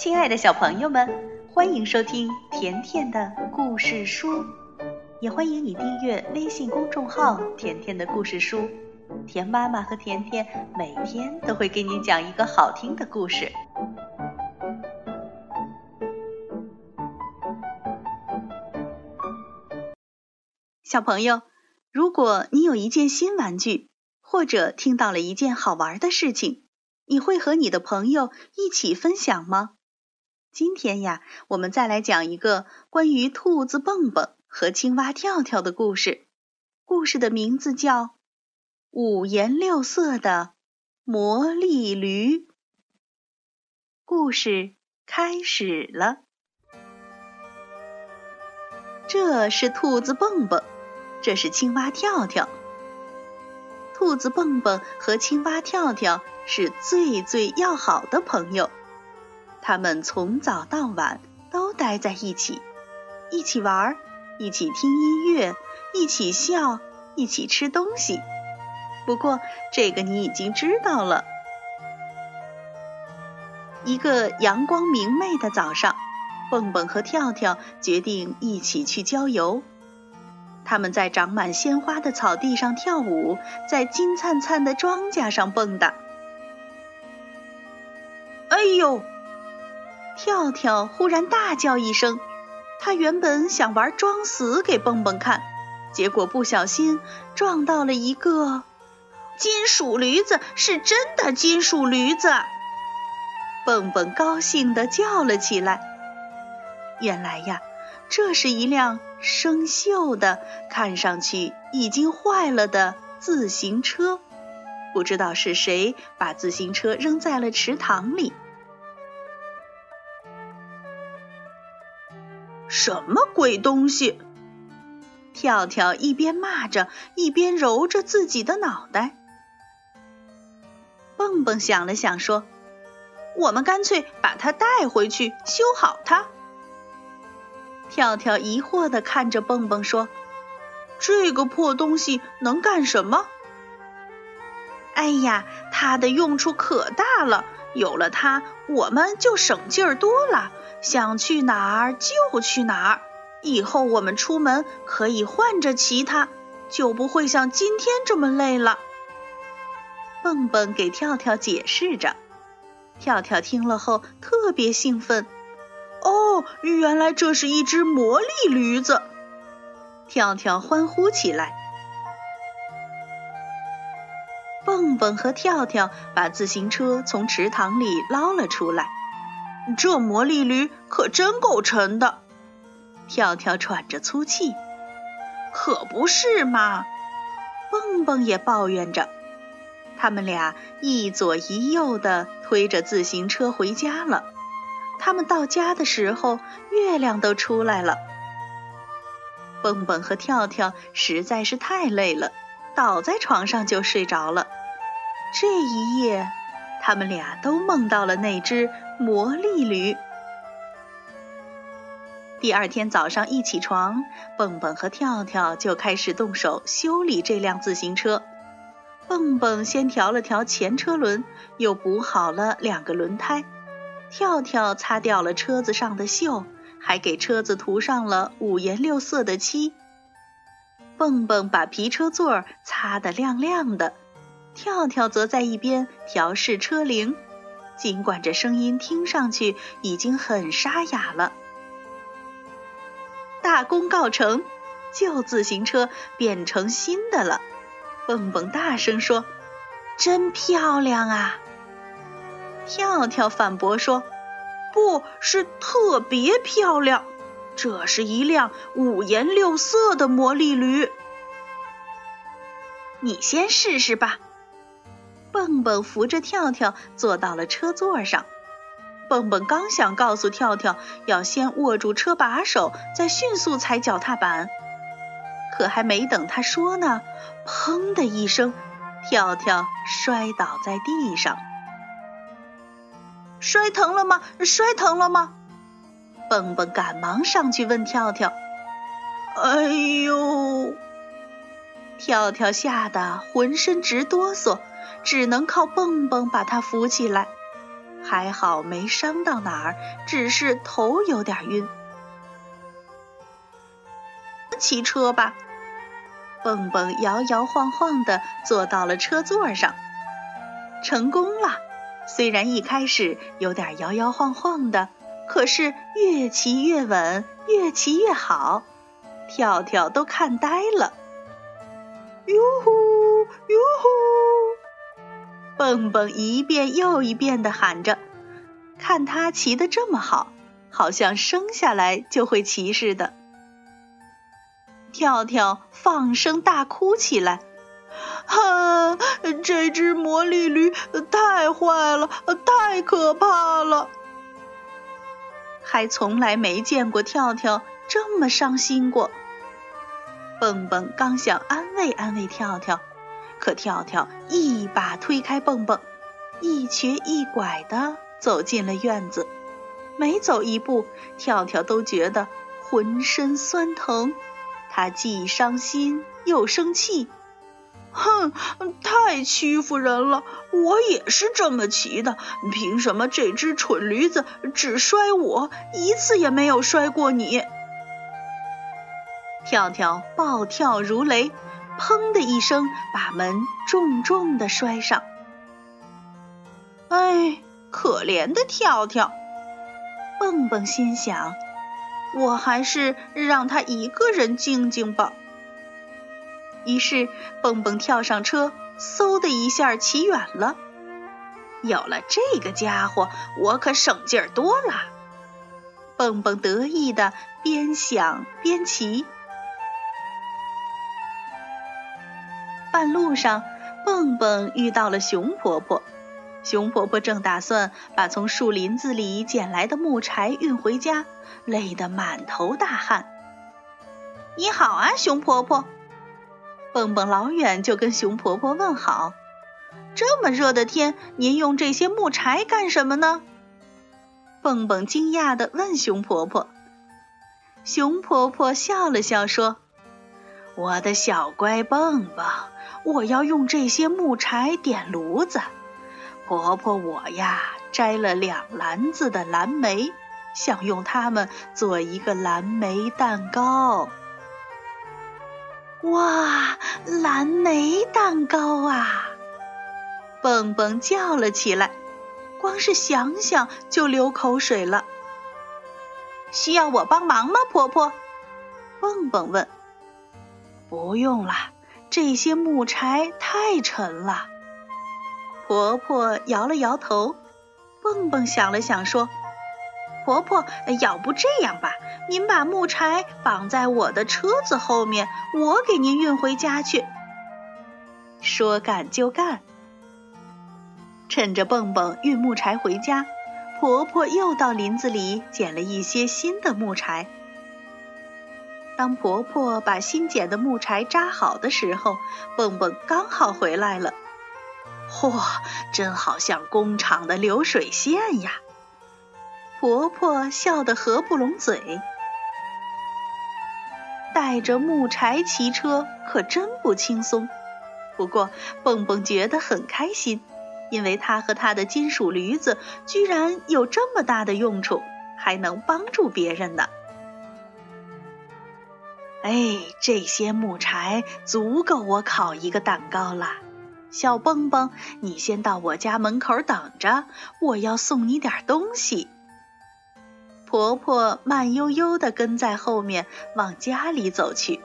亲爱的小朋友们，欢迎收听甜甜的故事书，也欢迎你订阅微信公众号“甜甜的故事书”。甜妈妈和甜甜每天都会给你讲一个好听的故事。小朋友，如果你有一件新玩具，或者听到了一件好玩的事情，你会和你的朋友一起分享吗？今天呀，我们再来讲一个关于兔子蹦蹦和青蛙跳跳的故事。故事的名字叫《五颜六色的魔力驴》。故事开始了。这是兔子蹦蹦，这是青蛙跳跳。兔子蹦蹦和青蛙跳跳是最最要好的朋友。他们从早到晚都待在一起，一起玩，一起听音乐，一起笑，一起吃东西。不过这个你已经知道了。一个阳光明媚的早上，蹦蹦和跳跳决定一起去郊游。他们在长满鲜花的草地上跳舞，在金灿灿的庄稼上蹦跶。哎呦！跳跳忽然大叫一声，他原本想玩装死给蹦蹦看，结果不小心撞到了一个金属驴子，是真的金属驴子。蹦蹦高兴地叫了起来。原来呀，这是一辆生锈的、看上去已经坏了的自行车，不知道是谁把自行车扔在了池塘里。什么鬼东西！跳跳一边骂着，一边揉着自己的脑袋。蹦蹦想了想，说：“我们干脆把它带回去修好它。”跳跳疑惑地看着蹦蹦说：“这个破东西能干什么？”哎呀，它的用处可大了，有了它，我们就省劲儿多了。想去哪儿就去哪儿，以后我们出门可以换着骑它，就不会像今天这么累了。蹦蹦给跳跳解释着，跳跳听了后特别兴奋。哦，原来这是一只魔力驴子！跳跳欢呼起来。蹦蹦和跳跳把自行车从池塘里捞了出来。这魔力驴可真够沉的，跳跳喘着粗气。可不是嘛，蹦蹦也抱怨着。他们俩一左一右的推着自行车回家了。他们到家的时候，月亮都出来了。蹦蹦和跳跳实在是太累了，倒在床上就睡着了。这一夜。他们俩都梦到了那只魔力驴。第二天早上一起床，蹦蹦和跳跳就开始动手修理这辆自行车。蹦蹦先调了调前车轮，又补好了两个轮胎；跳跳擦掉了车子上的锈，还给车子涂上了五颜六色的漆。蹦蹦把皮车座擦得亮亮的。跳跳则在一边调试车铃，尽管这声音听上去已经很沙哑了。大功告成，旧自行车变成新的了。蹦蹦大声说：“真漂亮啊！”跳跳反驳说：“不是特别漂亮，这是一辆五颜六色的魔力驴。你先试试吧。”蹦蹦扶着跳跳坐到了车座上，蹦蹦刚想告诉跳跳要先握住车把手，再迅速踩脚踏板，可还没等他说呢，砰的一声，跳跳摔倒在地上。摔疼了吗？摔疼了吗？蹦蹦赶忙上去问跳跳。哎呦！跳跳吓得浑身直哆嗦。只能靠蹦蹦把他扶起来，还好没伤到哪儿，只是头有点晕。骑车吧，蹦蹦摇摇晃晃地坐到了车座上，成功了。虽然一开始有点摇摇晃晃的，可是越骑越稳，越骑越好，跳跳都看呆了。哟呼哟呼！蹦蹦一遍又一遍地喊着，看他骑得这么好，好像生下来就会骑似的。跳跳放声大哭起来。哼，这只魔力驴太坏了，太可怕了！还从来没见过跳跳这么伤心过。蹦蹦刚想安慰安慰跳跳，可跳跳一把推开蹦蹦，一瘸一拐的走进了院子。每走一步，跳跳都觉得浑身酸疼，他既伤心又生气。哼，太欺负人了！我也是这么骑的，凭什么这只蠢驴子只摔我一次也没有摔过你？跳跳暴跳如雷，砰的一声把门重重的摔上。哎，可怜的跳跳！蹦蹦心想，我还是让他一个人静静吧。于是，蹦蹦跳上车，嗖的一下骑远了。有了这个家伙，我可省劲儿多了。蹦蹦得意的边想边骑。半路上，蹦蹦遇到了熊婆婆。熊婆婆正打算把从树林子里捡来的木柴运回家，累得满头大汗。你好啊，熊婆婆。蹦蹦老远就跟熊婆婆问好。这么热的天，您用这些木柴干什么呢？蹦蹦惊讶地问熊婆婆。熊婆婆笑了笑说：“我的小乖蹦蹦，我要用这些木柴点炉子。婆婆我呀，摘了两篮子的蓝莓，想用它们做一个蓝莓蛋糕。”哇，蓝莓蛋糕啊！蹦蹦叫了起来，光是想想就流口水了。需要我帮忙吗，婆婆？蹦蹦问。不用了，这些木柴太沉了。婆婆摇了摇头。蹦蹦想了想说。婆婆，要不这样吧，您把木柴绑在我的车子后面，我给您运回家去。说干就干，趁着蹦蹦运木柴回家，婆婆又到林子里捡了一些新的木柴。当婆婆把新捡的木柴扎好的时候，蹦蹦刚好回来了。嚯，真好像工厂的流水线呀！婆婆笑得合不拢嘴，带着木柴骑车可真不轻松。不过蹦蹦觉得很开心，因为他和他的金属驴子居然有这么大的用处，还能帮助别人呢。哎，这些木柴足够我烤一个蛋糕了。小蹦蹦，你先到我家门口等着，我要送你点东西。婆婆慢悠悠地跟在后面往家里走去。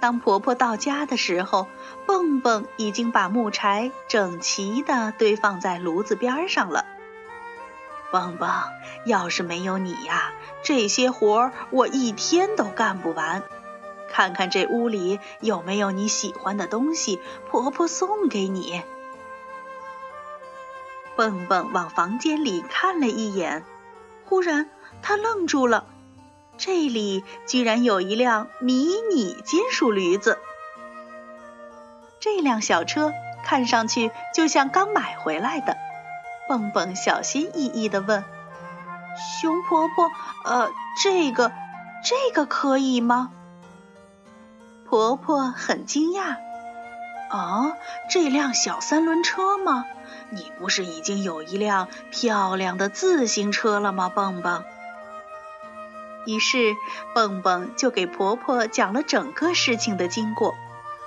当婆婆到家的时候，蹦蹦已经把木柴整齐地堆放在炉子边上了。蹦蹦，要是没有你呀，这些活儿我一天都干不完。看看这屋里有没有你喜欢的东西，婆婆送给你。蹦蹦往房间里看了一眼，忽然他愣住了，这里居然有一辆迷你金属驴子。这辆小车看上去就像刚买回来的。蹦蹦小心翼翼地问：“熊婆婆，呃，这个，这个可以吗？”婆婆很惊讶：“啊，这辆小三轮车吗？你不是已经有一辆漂亮的自行车了吗，蹦蹦？于是，蹦蹦就给婆婆讲了整个事情的经过，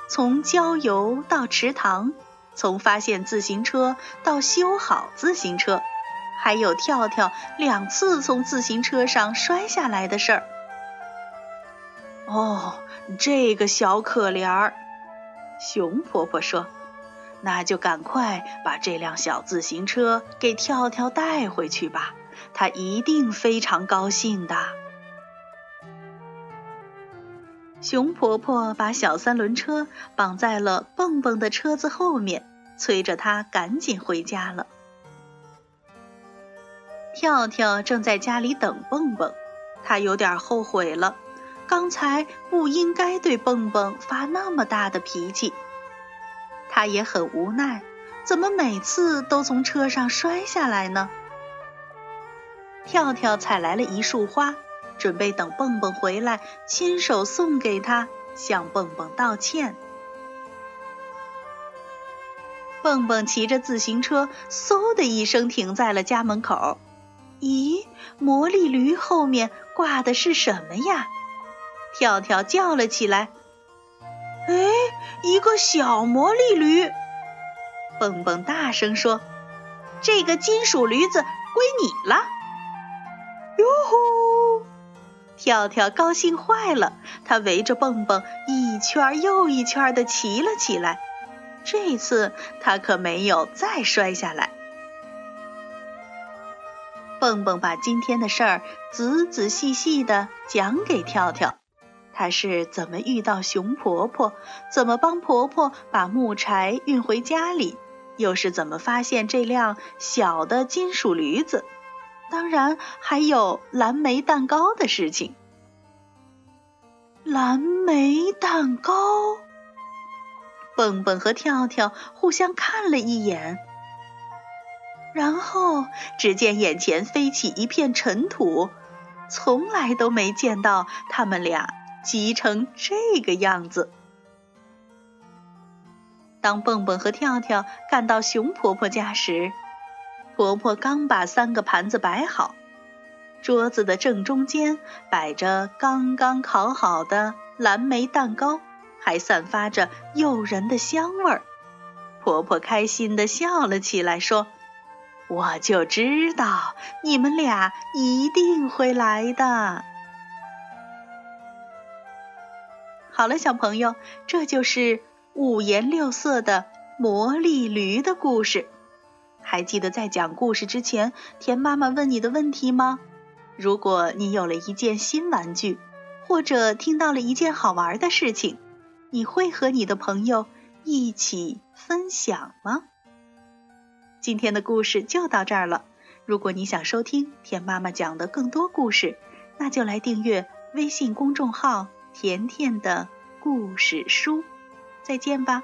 从郊游到池塘，从发现自行车到修好自行车，还有跳跳两次从自行车上摔下来的事儿。哦，这个小可怜儿，熊婆婆说：“那就赶快把这辆小自行车给跳跳带回去吧，他一定非常高兴的。”熊婆婆把小三轮车绑在了蹦蹦的车子后面，催着他赶紧回家了。跳跳正在家里等蹦蹦，他有点后悔了，刚才不应该对蹦蹦发那么大的脾气。他也很无奈，怎么每次都从车上摔下来呢？跳跳采来了一束花。准备等蹦蹦回来，亲手送给他，向蹦蹦道歉。蹦蹦骑着自行车，嗖的一声停在了家门口。咦，魔力驴后面挂的是什么呀？跳跳叫了起来：“哎，一个小魔力驴！”蹦蹦大声说：“这个金属驴子归你了！”哟吼！跳跳高兴坏了，他围着蹦蹦一圈又一圈地骑了起来。这次他可没有再摔下来。蹦蹦把今天的事儿仔仔细细地讲给跳跳，他是怎么遇到熊婆婆，怎么帮婆婆把木柴运回家里，又是怎么发现这辆小的金属驴子。当然还有蓝莓蛋糕的事情。蓝莓蛋糕，蹦蹦和跳跳互相看了一眼，然后只见眼前飞起一片尘土，从来都没见到他们俩急成这个样子。当蹦蹦和跳跳赶到熊婆婆家时，婆婆刚把三个盘子摆好，桌子的正中间摆着刚刚烤好的蓝莓蛋糕，还散发着诱人的香味儿。婆婆开心地笑了起来，说：“我就知道你们俩一定会来的。”好了，小朋友，这就是五颜六色的魔力驴的故事。还记得在讲故事之前，田妈妈问你的问题吗？如果你有了一件新玩具，或者听到了一件好玩的事情，你会和你的朋友一起分享吗？今天的故事就到这儿了。如果你想收听田妈妈讲的更多故事，那就来订阅微信公众号“甜甜的故事书”。再见吧。